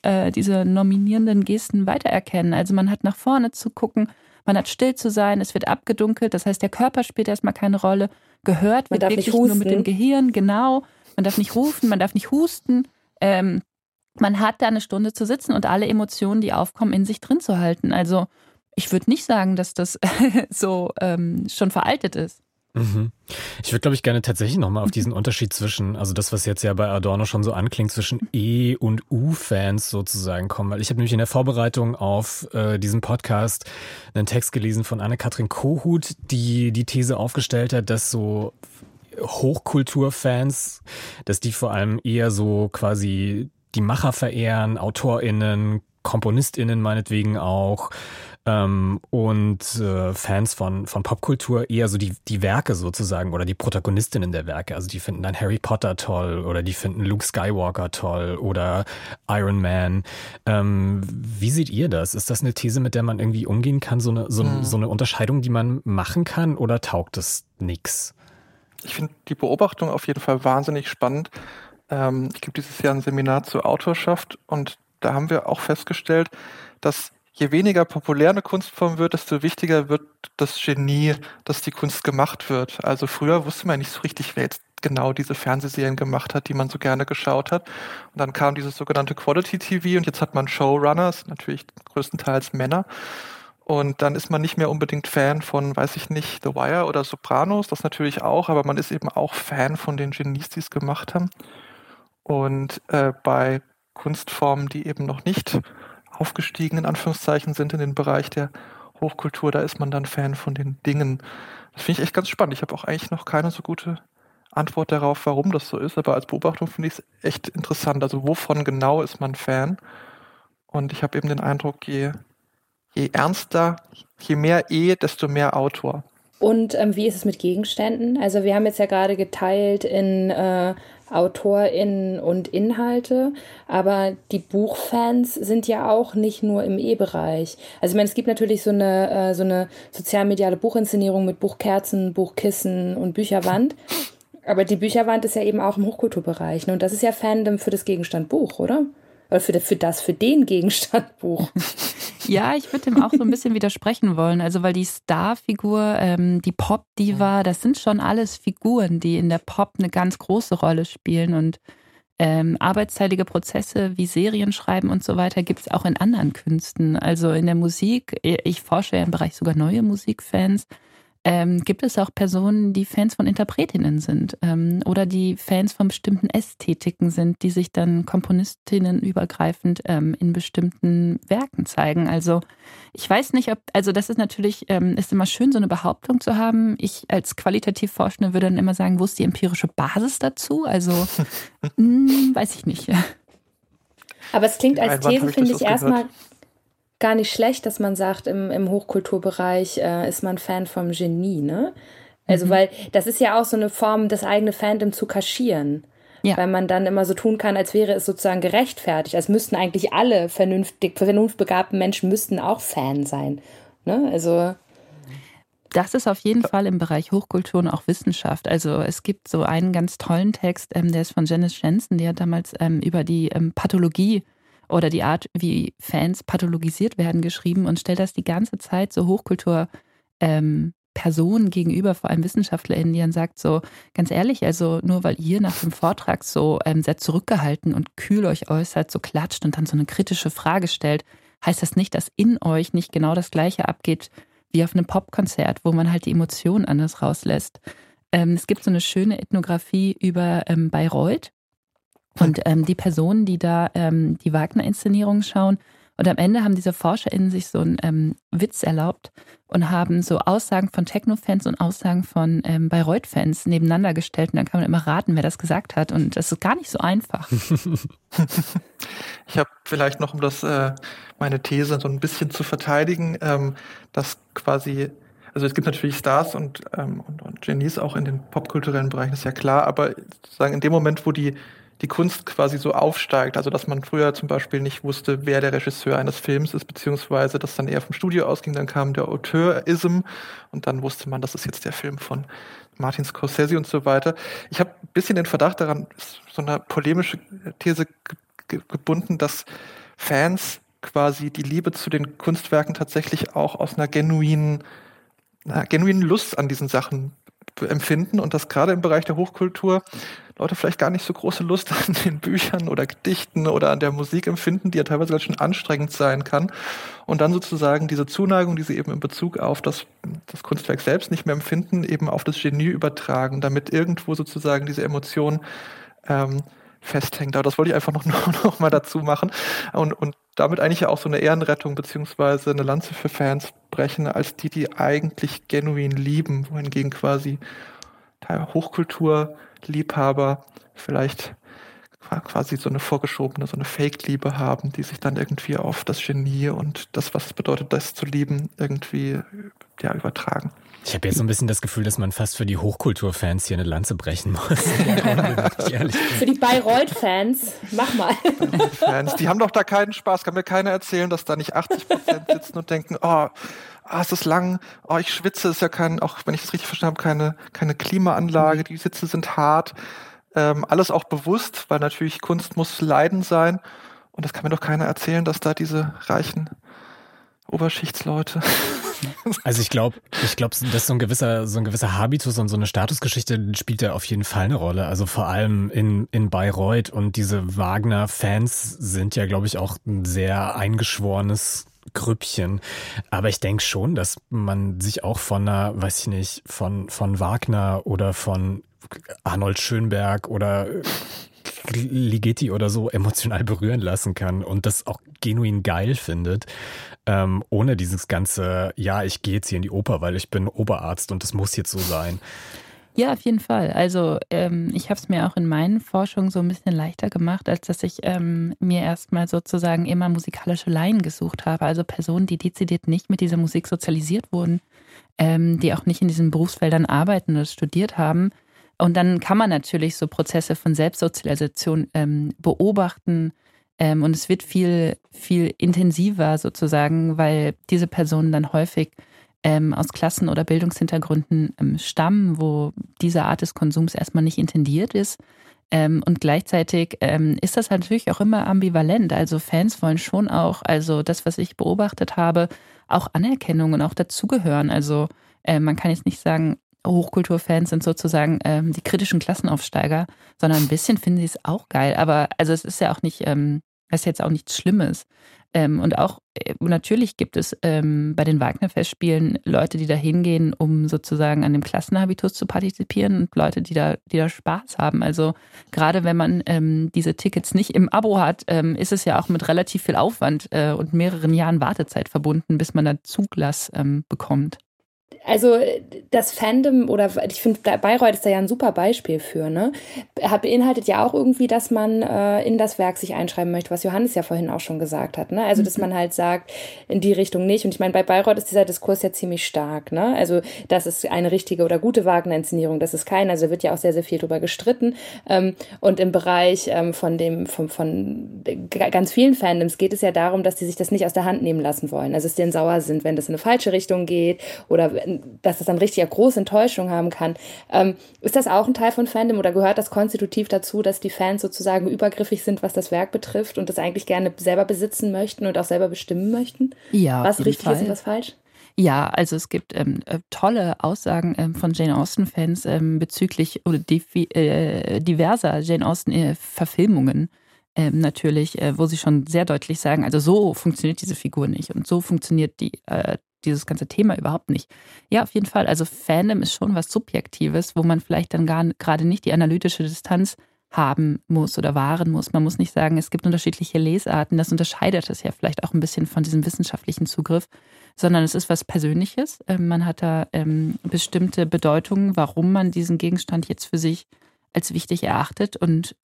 E: äh, diese nominierenden Gesten weitererkennen. Also man hat nach vorne zu gucken, man hat still zu sein, es wird abgedunkelt, das heißt, der Körper spielt erstmal keine Rolle. Gehört man wird wirklich nur mit dem Gehirn, genau. Man darf nicht rufen, man darf nicht husten. Ähm, man hat da eine Stunde zu sitzen und alle Emotionen, die aufkommen, in sich drin zu halten. Also ich würde nicht sagen, dass das so ähm, schon veraltet ist.
B: Mhm. Ich würde, glaube ich, gerne tatsächlich nochmal auf diesen Unterschied zwischen, also das, was jetzt ja bei Adorno schon so anklingt, zwischen E- und U-Fans sozusagen kommen. Weil ich habe nämlich in der Vorbereitung auf äh, diesen Podcast einen Text gelesen von Anne-Kathrin Kohut, die die These aufgestellt hat, dass so Hochkulturfans, dass die vor allem eher so quasi die Macher verehren, AutorInnen, KomponistInnen meinetwegen auch, ähm, und äh, Fans von, von Popkultur eher so die, die Werke sozusagen oder die Protagonistinnen der Werke. Also die finden dann Harry Potter toll oder die finden Luke Skywalker toll oder Iron Man. Ähm, wie seht ihr das? Ist das eine These, mit der man irgendwie umgehen kann? So eine, so, hm. so eine Unterscheidung, die man machen kann oder taugt es nix?
C: Ich finde die Beobachtung auf jeden Fall wahnsinnig spannend. Ähm, ich gebe dieses Jahr ein Seminar zur Autorschaft und da haben wir auch festgestellt, dass je weniger populär eine Kunstform wird, desto wichtiger wird das Genie, dass die Kunst gemacht wird. Also früher wusste man nicht so richtig, wer jetzt genau diese Fernsehserien gemacht hat, die man so gerne geschaut hat. Und dann kam dieses sogenannte Quality TV und jetzt hat man Showrunners, natürlich größtenteils Männer. Und dann ist man nicht mehr unbedingt Fan von, weiß ich nicht, The Wire oder Sopranos, das natürlich auch, aber man ist eben auch Fan von den Genies, die es gemacht haben. Und äh, bei Kunstformen, die eben noch nicht aufgestiegen, in Anführungszeichen, sind in den Bereich der Hochkultur, da ist man dann Fan von den Dingen. Das finde ich echt ganz spannend. Ich habe auch eigentlich noch keine so gute Antwort darauf, warum das so ist, aber als Beobachtung finde ich es echt interessant. Also wovon genau ist man Fan? Und ich habe eben den Eindruck, je, je ernster, je mehr E, desto mehr Autor.
D: Und ähm, wie ist es mit Gegenständen? Also wir haben jetzt ja gerade geteilt in äh, AutorInnen und Inhalte, aber die Buchfans sind ja auch nicht nur im E-Bereich. Also ich meine, es gibt natürlich so eine, äh, so eine sozialmediale Buchinszenierung mit Buchkerzen, Buchkissen und Bücherwand. Aber die Bücherwand ist ja eben auch im Hochkulturbereich. Ne? Und das ist ja Fandom für das Gegenstand Buch, oder? Oder für, für das, für den Gegenstand Buch.
E: Ja, ich würde dem auch so ein bisschen widersprechen wollen. Also, weil die Starfigur, ähm, die Pop-Diva, das sind schon alles Figuren, die in der Pop eine ganz große Rolle spielen. Und ähm, arbeitsteilige Prozesse wie Serien schreiben und so weiter gibt es auch in anderen Künsten. Also in der Musik, ich forsche ja im Bereich sogar neue Musikfans ähm, gibt es auch Personen, die Fans von Interpretinnen sind ähm, oder die Fans von bestimmten Ästhetiken sind, die sich dann Komponistinnen übergreifend ähm, in bestimmten Werken zeigen. Also ich weiß nicht, ob, also das ist natürlich, ähm, ist immer schön, so eine Behauptung zu haben. Ich als qualitativ Forschende würde dann immer sagen, wo ist die empirische Basis dazu? Also mh, hm, weiß ich nicht.
D: Aber es klingt als These, finde ich, erstmal gar nicht schlecht, dass man sagt, im, im Hochkulturbereich äh, ist man Fan vom Genie, ne? Also, mhm. weil das ist ja auch so eine Form, das eigene Fandom zu kaschieren. Ja. Weil man dann immer so tun kann, als wäre es sozusagen gerechtfertigt. Als müssten eigentlich alle vernünftig, vernunftbegabten Menschen müssten auch Fan sein. Ne? Also.
E: Das ist auf jeden Fall im Bereich Hochkultur und auch Wissenschaft. Also es gibt so einen ganz tollen Text, ähm, der ist von Janice Jensen, die hat damals ähm, über die ähm, Pathologie oder die Art, wie Fans pathologisiert werden, geschrieben und stellt das die ganze Zeit so Hochkultur ähm, Personen gegenüber, vor allem WissenschaftlerInnen, die dann sagt so, ganz ehrlich, also nur weil ihr nach dem Vortrag so ähm, sehr zurückgehalten und kühl euch äußert, so klatscht und dann so eine kritische Frage stellt, heißt das nicht, dass in euch nicht genau das Gleiche abgeht wie auf einem Popkonzert, wo man halt die Emotionen anders rauslässt. Ähm, es gibt so eine schöne Ethnographie über ähm, Bayreuth, und ähm, die Personen, die da ähm, die Wagner-Inszenierung schauen, und am Ende haben diese ForscherInnen sich so einen ähm, Witz erlaubt und haben so Aussagen von Techno-Fans und Aussagen von ähm, Bayreuth-Fans nebeneinander gestellt. Und dann kann man immer raten, wer das gesagt hat. Und das ist gar nicht so einfach.
C: ich habe vielleicht noch, um das äh, meine These so ein bisschen zu verteidigen, ähm, dass quasi also es gibt natürlich Stars und, ähm, und, und Genies auch in den popkulturellen Bereichen, ist ja klar, aber sozusagen in dem Moment, wo die die Kunst quasi so aufsteigt. Also dass man früher zum Beispiel nicht wusste, wer der Regisseur eines Films ist, beziehungsweise das dann eher vom Studio ausging. Dann kam der Auteurism und dann wusste man, das ist jetzt der Film von Martin Scorsese und so weiter. Ich habe ein bisschen den Verdacht daran, so eine polemische These gebunden, dass Fans quasi die Liebe zu den Kunstwerken tatsächlich auch aus einer genuinen, einer genuinen Lust an diesen Sachen empfinden und dass gerade im Bereich der Hochkultur Leute vielleicht gar nicht so große Lust an den Büchern oder Gedichten oder an der Musik empfinden, die ja teilweise ganz schön anstrengend sein kann. Und dann sozusagen diese Zuneigung, die sie eben in Bezug auf das, das Kunstwerk selbst nicht mehr empfinden, eben auf das Genie übertragen, damit irgendwo sozusagen diese Emotion ähm, festhängt. Aber das wollte ich einfach noch, noch, mal dazu machen und, und damit eigentlich ja auch so eine Ehrenrettung beziehungsweise eine Lanze für Fans brechen, als die, die eigentlich genuin lieben, wohingegen quasi Hochkulturliebhaber vielleicht quasi so eine vorgeschobene, so eine Fake-Liebe haben, die sich dann irgendwie auf das Genie und das, was es bedeutet, das zu lieben, irgendwie ja, übertragen.
B: Ich habe jetzt so ein bisschen das Gefühl, dass man fast für die Hochkulturfans hier eine Lanze brechen muss.
D: für die Bayreuth-Fans, mach mal.
C: Fans, die haben doch da keinen Spaß. Kann mir keiner erzählen, dass da nicht 80 Prozent sitzen und denken, oh, ah, es ist lang, oh, ich schwitze, ist ja kein, auch wenn ich das richtig verstanden habe, keine, keine Klimaanlage, die Sitze sind hart. Ähm, alles auch bewusst, weil natürlich Kunst muss Leiden sein. Und das kann mir doch keiner erzählen, dass da diese reichen Oberschichtsleute.
B: Also ich glaube, ich glaube, dass so ein gewisser, so ein gewisser Habitus und so eine Statusgeschichte spielt ja auf jeden Fall eine Rolle. Also vor allem in, in Bayreuth und diese Wagner-Fans sind ja, glaube ich, auch ein sehr eingeschworenes Grüppchen. Aber ich denke schon, dass man sich auch von einer, weiß ich nicht, von, von Wagner oder von Arnold Schönberg oder Ligeti oder so emotional berühren lassen kann und das auch genuin geil findet, ähm, ohne dieses ganze, ja, ich gehe jetzt hier in die Oper, weil ich bin Oberarzt und das muss jetzt so sein.
E: Ja, auf jeden Fall. Also ähm, ich habe es mir auch in meinen Forschungen so ein bisschen leichter gemacht, als dass ich ähm, mir erstmal sozusagen immer musikalische Laien gesucht habe. Also Personen, die dezidiert nicht mit dieser Musik sozialisiert wurden, ähm, die auch nicht in diesen Berufsfeldern arbeiten oder studiert haben, und dann kann man natürlich so Prozesse von Selbstsozialisation ähm, beobachten. Ähm, und es wird viel, viel intensiver sozusagen, weil diese Personen dann häufig ähm, aus Klassen- oder Bildungshintergründen ähm, stammen, wo diese Art des Konsums erstmal nicht intendiert ist. Ähm, und gleichzeitig ähm, ist das natürlich auch immer ambivalent. Also Fans wollen schon auch, also das, was ich beobachtet habe, auch Anerkennung und auch dazugehören. Also äh, man kann jetzt nicht sagen, Hochkulturfans sind sozusagen ähm, die kritischen Klassenaufsteiger, sondern ein bisschen finden sie es auch geil. Aber also es ist ja auch nicht, ähm, das ist jetzt auch nichts Schlimmes. Ähm, und auch äh, natürlich gibt es ähm, bei den Wagner-Festspielen Leute, die da hingehen, um sozusagen an dem Klassenhabitus zu partizipieren und Leute, die da, die da Spaß haben. Also gerade wenn man ähm, diese Tickets nicht im Abo hat, ähm, ist es ja auch mit relativ viel Aufwand äh, und mehreren Jahren Wartezeit verbunden, bis man da Zuglass ähm, bekommt
D: also das Fandom oder ich finde Bayreuth ist da ja ein super Beispiel für, ne? Beinhaltet ja auch irgendwie, dass man äh, in das Werk sich einschreiben möchte, was Johannes ja vorhin auch schon gesagt hat, ne? Also dass man halt sagt, in die Richtung nicht. Und ich meine, bei Bayreuth ist dieser Diskurs ja ziemlich stark, ne? Also das ist eine richtige oder gute Wagner-Inszenierung, das ist keine. Also wird ja auch sehr, sehr viel drüber gestritten. Ähm, und im Bereich ähm, von dem, von, von ganz vielen Fandoms geht es ja darum, dass die sich das nicht aus der Hand nehmen lassen wollen. Also dass die dann sauer sind, wenn das in eine falsche Richtung geht oder dass das dann richtig eine große Enttäuschung haben kann. Ähm, ist das auch ein Teil von Fandom oder gehört das konstitutiv dazu, dass die Fans sozusagen übergriffig sind, was das Werk betrifft und das eigentlich gerne selber besitzen möchten und auch selber bestimmen möchten?
E: Ja.
D: Was richtig Fall. ist und was falsch?
E: Ja, also es gibt ähm, äh, tolle Aussagen ähm, von Jane Austen-Fans ähm, bezüglich oder äh, diverser Jane Austen-Verfilmungen. Ähm, natürlich, äh, wo sie schon sehr deutlich sagen, also so funktioniert diese Figur nicht und so funktioniert die, äh, dieses ganze Thema überhaupt nicht. Ja, auf jeden Fall. Also Fandom ist schon was Subjektives, wo man vielleicht dann gar gerade nicht die analytische Distanz haben muss oder wahren muss. Man muss nicht sagen, es gibt unterschiedliche Lesarten. Das unterscheidet es ja vielleicht auch ein bisschen von diesem wissenschaftlichen Zugriff, sondern es ist was Persönliches. Ähm, man hat da ähm, bestimmte Bedeutungen, warum man diesen Gegenstand jetzt für sich als wichtig erachtet und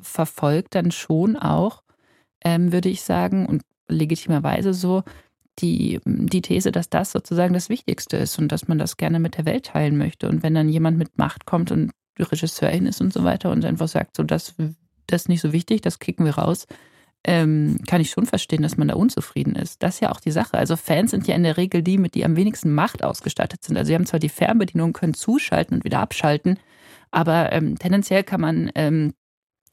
E: verfolgt dann schon auch, ähm, würde ich sagen, und legitimerweise so, die, die These, dass das sozusagen das Wichtigste ist und dass man das gerne mit der Welt teilen möchte. Und wenn dann jemand mit Macht kommt und Regisseurin ist und so weiter und einfach sagt, so das das ist nicht so wichtig, das kicken wir raus, ähm, kann ich schon verstehen, dass man da unzufrieden ist. Das ist ja auch die Sache. Also Fans sind ja in der Regel die, mit die am wenigsten Macht ausgestattet sind. Also sie haben zwar die Fernbedienung, können zuschalten und wieder abschalten, aber ähm, tendenziell kann man ähm,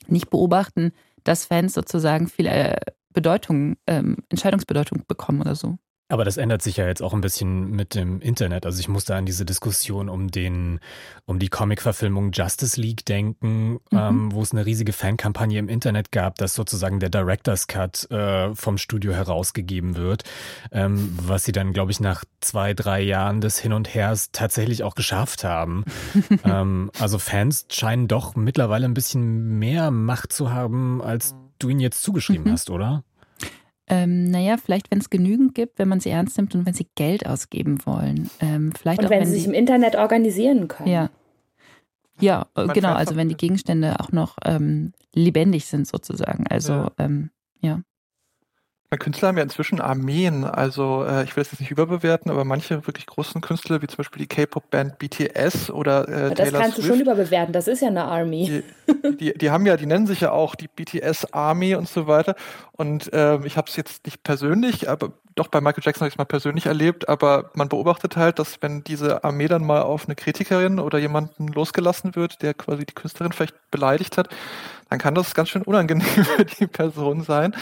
E: nicht beobachten, dass Fans sozusagen viel äh, Bedeutung, ähm, Entscheidungsbedeutung bekommen oder so.
B: Aber das ändert sich ja jetzt auch ein bisschen mit dem Internet. Also ich musste an diese Diskussion um den, um die Comic-Verfilmung Justice League denken, mhm. ähm, wo es eine riesige Fankampagne im Internet gab, dass sozusagen der Director's Cut äh, vom Studio herausgegeben wird, ähm, was sie dann, glaube ich, nach zwei, drei Jahren des Hin und Hers tatsächlich auch geschafft haben. ähm, also Fans scheinen doch mittlerweile ein bisschen mehr Macht zu haben, als du ihnen jetzt zugeschrieben mhm. hast, oder?
E: Ähm, naja, vielleicht, wenn es genügend gibt, wenn man sie ernst nimmt und wenn sie Geld ausgeben wollen. Ähm, vielleicht
D: und
E: auch,
D: wenn, wenn sie sich im Internet organisieren können.
E: Ja. Ja, äh, genau, also wenn die Gegenstände auch noch ähm, lebendig sind sozusagen. Also, ja. Ähm, ja.
C: Künstler haben ja inzwischen Armeen, also äh, ich will das jetzt nicht überbewerten, aber manche wirklich großen Künstler, wie zum Beispiel die K-Pop-Band BTS oder äh,
D: Das Taylor kannst Swift, du schon überbewerten, das ist ja eine Army.
C: Die, die, die, haben ja, die nennen sich ja auch die BTS Army und so weiter. Und äh, ich habe es jetzt nicht persönlich, aber doch bei Michael Jackson habe ich es mal persönlich erlebt, aber man beobachtet halt, dass wenn diese Armee dann mal auf eine Kritikerin oder jemanden losgelassen wird, der quasi die Künstlerin vielleicht beleidigt hat, dann kann das ganz schön unangenehm für die Person sein.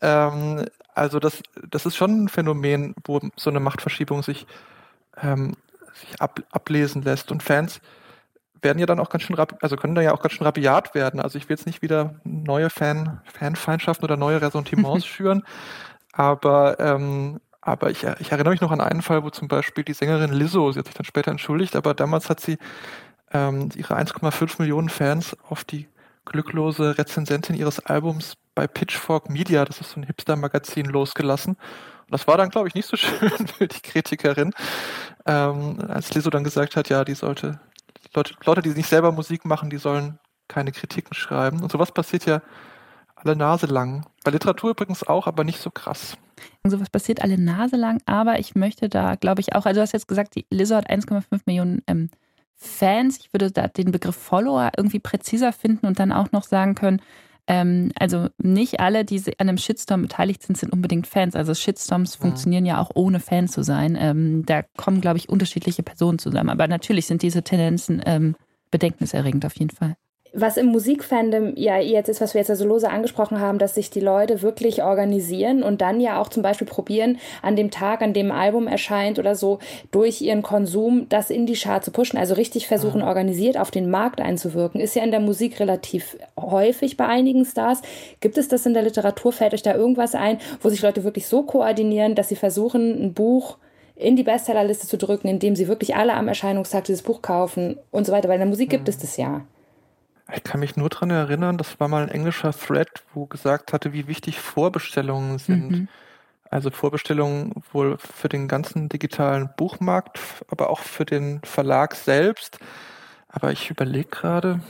C: Ähm, also das, das ist schon ein Phänomen, wo so eine Machtverschiebung sich, ähm, sich ab, ablesen lässt. Und Fans werden ja dann auch ganz schön, also können da ja auch ganz schön rabiat werden. Also ich will jetzt nicht wieder neue Fan, Fanfeindschaften oder neue Ressentiments schüren, aber ähm, aber ich, ich, erinnere mich noch an einen Fall, wo zum Beispiel die Sängerin Lizzo, sie hat sich dann später entschuldigt, aber damals hat sie ähm, ihre 1,5 Millionen Fans auf die glücklose Rezensentin ihres Albums bei Pitchfork Media, das ist so ein Hipster-Magazin, losgelassen. Und das war dann, glaube ich, nicht so schön für die Kritikerin, ähm, als Lizzo dann gesagt hat, ja, die sollte, Leute, Leute, die nicht selber Musik machen, die sollen keine Kritiken schreiben. Und sowas passiert ja alle Nase lang. Bei Literatur übrigens auch, aber nicht so krass.
E: Und sowas passiert alle Nase lang, aber ich möchte da, glaube ich, auch, also du hast jetzt gesagt, die Lizzo hat 1,5 Millionen ähm, Fans. Ich würde da den Begriff Follower irgendwie präziser finden und dann auch noch sagen können, ähm, also nicht alle, die an einem Shitstorm beteiligt sind, sind unbedingt Fans. Also Shitstorms mhm. funktionieren ja auch ohne Fan zu sein. Ähm, da kommen, glaube ich, unterschiedliche Personen zusammen. Aber natürlich sind diese Tendenzen ähm, bedenkniserregend auf jeden Fall
D: was im Musikfandom ja jetzt ist, was wir jetzt also lose angesprochen haben, dass sich die Leute wirklich organisieren und dann ja auch zum Beispiel probieren, an dem Tag, an dem ein Album erscheint oder so, durch ihren Konsum das in die Chart zu pushen, also richtig versuchen, mhm. organisiert auf den Markt einzuwirken, ist ja in der Musik relativ häufig bei einigen Stars. Gibt es das in der Literatur? Fällt euch da irgendwas ein, wo sich Leute wirklich so koordinieren, dass sie versuchen, ein Buch in die Bestsellerliste zu drücken, indem sie wirklich alle am Erscheinungstag dieses Buch kaufen und so weiter? Weil in der Musik gibt mhm. es das ja.
C: Ich kann mich nur daran erinnern, das war mal ein englischer Thread, wo gesagt hatte, wie wichtig Vorbestellungen sind. Mhm. Also Vorbestellungen wohl für den ganzen digitalen Buchmarkt, aber auch für den Verlag selbst. Aber ich überlege gerade,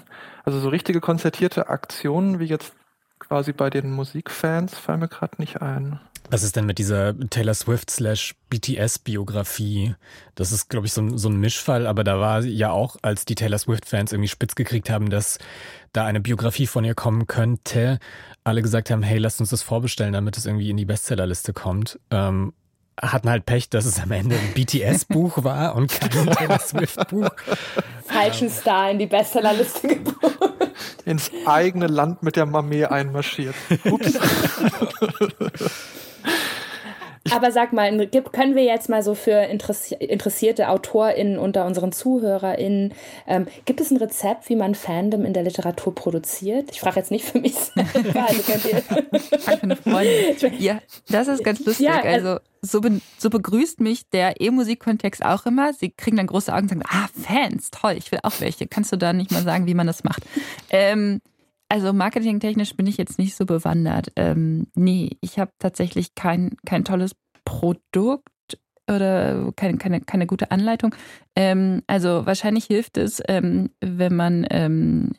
C: also so richtige konzertierte Aktionen wie jetzt quasi bei den Musikfans fallen mir gerade nicht ein.
B: Was ist denn mit dieser Taylor Swift slash BTS Biografie? Das ist, glaube ich, so ein, so ein Mischfall, aber da war ja auch, als die Taylor Swift-Fans irgendwie spitz gekriegt haben, dass da eine Biografie von ihr kommen könnte, alle gesagt haben, hey, lasst uns das vorbestellen, damit es irgendwie in die Bestsellerliste kommt. Ähm, hatten halt Pech, dass es am Ende ein BTS-Buch war und kein Taylor Swift-Buch.
D: Falschen Star in die Bestsellerliste gebracht.
C: Ins eigene Land mit der Mamee einmarschiert. Ups.
D: Aber sag mal, können wir jetzt mal so für interessierte AutorInnen unter unseren ZuhörerInnen, ähm, gibt es ein Rezept, wie man Fandom in der Literatur produziert? Ich frage jetzt nicht für mich selber. Also.
E: Ja, das ist ganz lustig. Ja, also, also so, be so begrüßt mich der E-Musik-Kontext auch immer. Sie kriegen dann große Augen und sagen, ah, Fans, toll, ich will auch welche. Kannst du da nicht mal sagen, wie man das macht? Ähm, also marketingtechnisch bin ich jetzt nicht so bewandert. Ähm, nee, ich habe tatsächlich kein, kein tolles Produkt oder keine, keine, keine gute Anleitung. Ähm, also wahrscheinlich hilft es, ähm, wenn man ähm,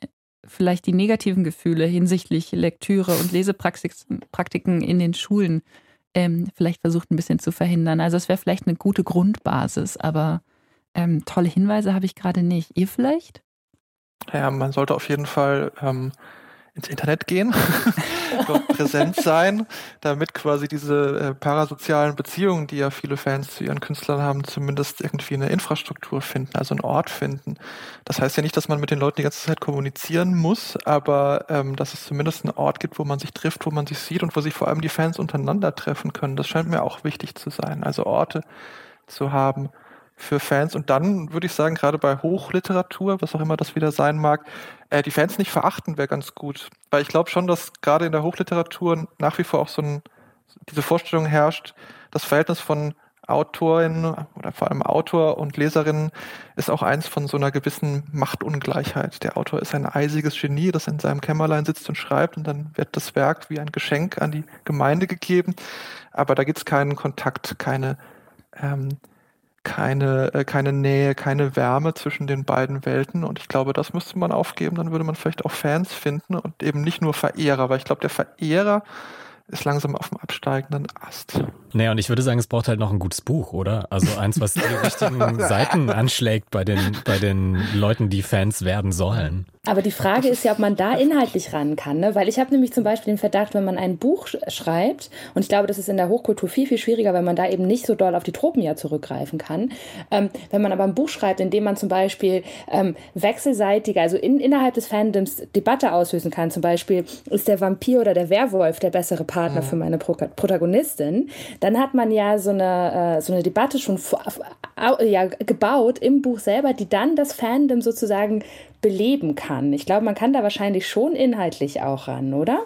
E: vielleicht die negativen Gefühle hinsichtlich Lektüre und Lesepraktiken in den Schulen ähm, vielleicht versucht ein bisschen zu verhindern. Also es wäre vielleicht eine gute Grundbasis, aber ähm, tolle Hinweise habe ich gerade nicht. Ihr vielleicht?
C: Ja, man sollte auf jeden Fall ähm, ins Internet gehen, dort präsent sein, damit quasi diese äh, parasozialen Beziehungen, die ja viele Fans zu ihren Künstlern haben, zumindest irgendwie eine Infrastruktur finden, also einen Ort finden. Das heißt ja nicht, dass man mit den Leuten die ganze Zeit kommunizieren muss, aber ähm, dass es zumindest einen Ort gibt, wo man sich trifft, wo man sich sieht und wo sich vor allem die Fans untereinander treffen können. Das scheint mir auch wichtig zu sein. Also Orte zu haben, für Fans. Und dann würde ich sagen, gerade bei Hochliteratur, was auch immer das wieder sein mag, äh, die Fans nicht verachten wäre ganz gut. Weil ich glaube schon, dass gerade in der Hochliteratur nach wie vor auch so ein, diese Vorstellung herrscht, das Verhältnis von Autorin oder vor allem Autor und Leserin ist auch eins von so einer gewissen Machtungleichheit. Der Autor ist ein eisiges Genie, das in seinem Kämmerlein sitzt und schreibt und dann wird das Werk wie ein Geschenk an die Gemeinde gegeben. Aber da gibt es keinen Kontakt, keine ähm, keine, äh, keine Nähe, keine Wärme zwischen den beiden Welten. Und ich glaube, das müsste man aufgeben. Dann würde man vielleicht auch Fans finden und eben nicht nur Verehrer, weil ich glaube, der Verehrer ist langsam auf dem absteigenden Ast.
B: Naja, und ich würde sagen, es braucht halt noch ein gutes Buch, oder? Also eins, was die richtigen Seiten anschlägt bei den, bei den Leuten, die Fans werden sollen.
D: Aber die Frage ist ja, ob man da inhaltlich ran kann, ne? weil ich habe nämlich zum Beispiel den Verdacht, wenn man ein Buch schreibt, und ich glaube, das ist in der Hochkultur viel, viel schwieriger, weil man da eben nicht so doll auf die Tropen ja zurückgreifen kann. Ähm, wenn man aber ein Buch schreibt, in dem man zum Beispiel ähm, wechselseitige, also in, innerhalb des Fandoms Debatte auslösen kann, zum Beispiel, ist der Vampir oder der Werwolf der bessere Partner mhm. für meine Pro Protagonistin, dann hat man ja so eine, äh, so eine Debatte schon ja, gebaut im Buch selber, die dann das Fandom sozusagen beleben kann. Ich glaube, man kann da wahrscheinlich schon inhaltlich auch ran, oder?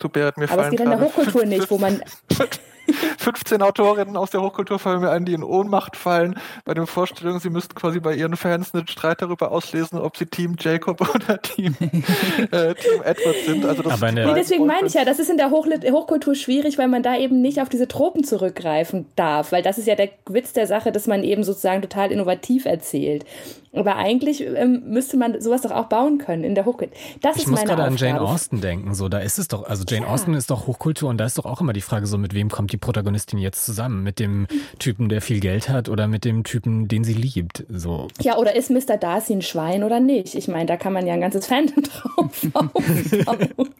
C: Du, Berit, mir
D: Aber es geht in der Hochkultur nicht, wo man
C: 15 Autorinnen aus der Hochkultur fallen mir ein, die in Ohnmacht fallen bei den Vorstellungen, sie müssten quasi bei ihren Fans einen Streit darüber auslesen, ob sie Team Jacob oder Team, äh, Team Edward sind. Also das
D: Aber nee, deswegen meine ich ja, das ist in der Hoch Hochkultur schwierig, weil man da eben nicht auf diese Tropen zurückgreifen darf, weil das ist ja der Witz der Sache, dass man eben sozusagen total innovativ erzählt. Aber eigentlich ähm, müsste man sowas doch auch bauen können in der Hochkultur. Das
B: ich
D: ist
B: muss
D: gerade
B: an Jane Austen denken. So, da ist es doch, also Jane ja. Austen ist doch Hochkultur und da ist doch auch immer die Frage, so mit wem kommt die Protagonistin jetzt zusammen? Mit dem Typen, der viel Geld hat oder mit dem Typen, den sie liebt? So.
D: Ja, oder ist Mr. Darcy ein Schwein oder nicht? Ich meine, da kann man ja ein ganzes Fandom drauf aufbauen.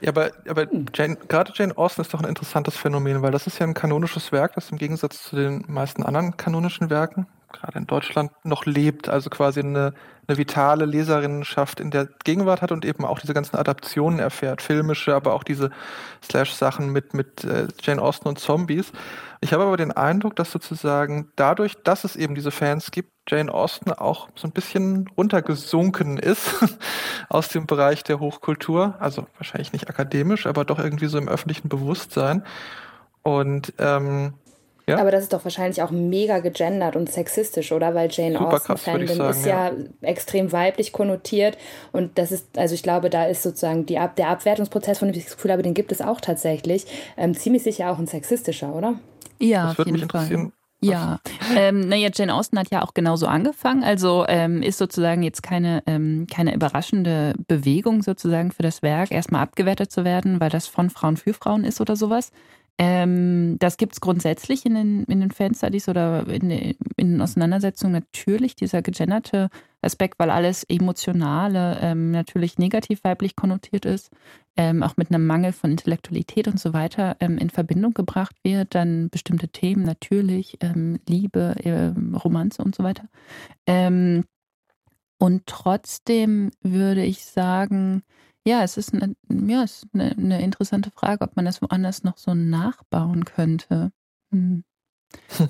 C: Ja, aber, aber Jane, gerade Jane Austen ist doch ein interessantes Phänomen, weil das ist ja ein kanonisches Werk, das im Gegensatz zu den meisten anderen kanonischen Werken, gerade in Deutschland, noch lebt, also quasi eine, eine vitale Leserinnenschaft in der Gegenwart hat und eben auch diese ganzen Adaptionen erfährt, filmische, aber auch diese Slash-Sachen mit, mit äh, Jane Austen und Zombies. Ich habe aber den Eindruck, dass sozusagen dadurch, dass es eben diese Fans gibt, Jane Austen auch so ein bisschen runtergesunken ist aus dem Bereich der Hochkultur. Also wahrscheinlich nicht akademisch, aber doch irgendwie so im öffentlichen Bewusstsein. Und ähm, ja.
D: Aber das ist doch wahrscheinlich auch mega gegendert und sexistisch, oder? Weil Jane Super Austen Fandom ist ja, ja, extrem weiblich konnotiert und das ist, also ich glaube, da ist sozusagen die Ab der Abwertungsprozess, von dem ich das Gefühl habe, den gibt es auch tatsächlich, ähm, ziemlich sicher auch ein sexistischer, oder?
E: Ja, das würde mich interessieren. Ja, ähm, naja, Jane Austen hat ja auch genauso angefangen. Also ähm, ist sozusagen jetzt keine, ähm, keine überraschende Bewegung sozusagen für das Werk, erstmal abgewertet zu werden, weil das von Frauen für Frauen ist oder sowas. Ähm, das gibt es grundsätzlich in den, in den Fan-Studies oder in, in den Auseinandersetzungen natürlich, dieser gegenderte Aspekt, weil alles Emotionale ähm, natürlich negativ weiblich konnotiert ist, ähm, auch mit einem Mangel von Intellektualität und so weiter ähm, in Verbindung gebracht wird. Dann bestimmte Themen natürlich, ähm, Liebe, äh, Romanze und so weiter. Ähm, und trotzdem würde ich sagen, ja, es ist eine, ja, es ist eine, eine interessante Frage, ob man das woanders noch so nachbauen könnte. Hm.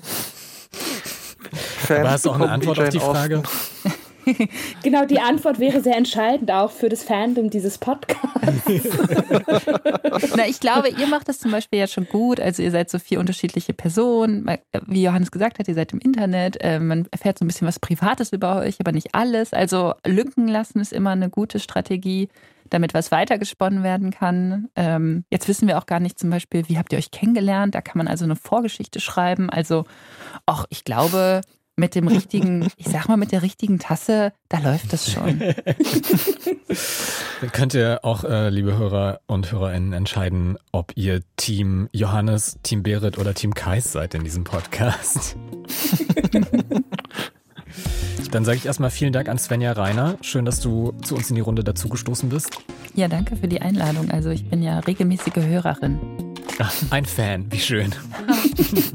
B: Hast du auch eine Antwort auf die Frage?
D: genau, die Antwort wäre sehr entscheidend auch für das Fandom dieses Podcasts.
E: Na, ich glaube, ihr macht das zum Beispiel ja schon gut. Also ihr seid so vier unterschiedliche Personen. Wie Johannes gesagt hat, ihr seid im Internet. Äh, man erfährt so ein bisschen was Privates über euch, aber nicht alles. Also Lücken lassen ist immer eine gute Strategie damit was weitergesponnen werden kann. Ähm, jetzt wissen wir auch gar nicht zum Beispiel, wie habt ihr euch kennengelernt? Da kann man also eine Vorgeschichte schreiben. Also, auch ich glaube, mit dem richtigen, ich sag mal, mit der richtigen Tasse, da läuft das schon.
B: Dann könnt ihr auch, äh, liebe Hörer und HörerInnen, entscheiden, ob ihr Team Johannes, Team Berit oder Team Kais seid in diesem Podcast. Dann sage ich erstmal vielen Dank an Svenja Reiner. Schön, dass du zu uns in die Runde dazugestoßen bist.
E: Ja, danke für die Einladung. Also ich bin ja regelmäßige Hörerin.
B: Ach, ein Fan, wie schön.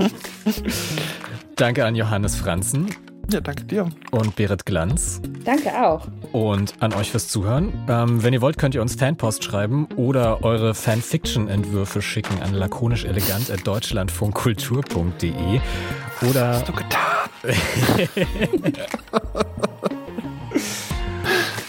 B: danke an Johannes Franzen.
C: Ja, danke dir.
B: Und Berit Glanz.
D: Danke auch.
B: Und an euch fürs Zuhören. Ähm, wenn ihr wollt, könnt ihr uns Fanpost schreiben oder eure Fanfiction-Entwürfe schicken an lakonischelegant.deutschlandfunkkultur.de oder...
C: Was hast du getan?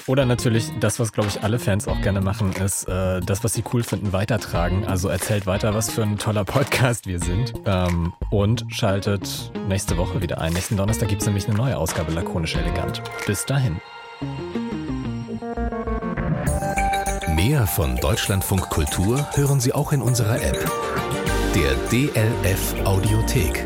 B: Oder natürlich das, was, glaube ich, alle Fans auch gerne machen, ist äh, das, was sie cool finden, weitertragen. Also erzählt weiter, was für ein toller Podcast wir sind. Ähm, und schaltet nächste Woche wieder ein. Nächsten Donnerstag gibt es nämlich eine neue Ausgabe Lakonisch Elegant. Bis dahin.
A: Mehr von Deutschlandfunk Kultur hören Sie auch in unserer App. Der DLF Audiothek.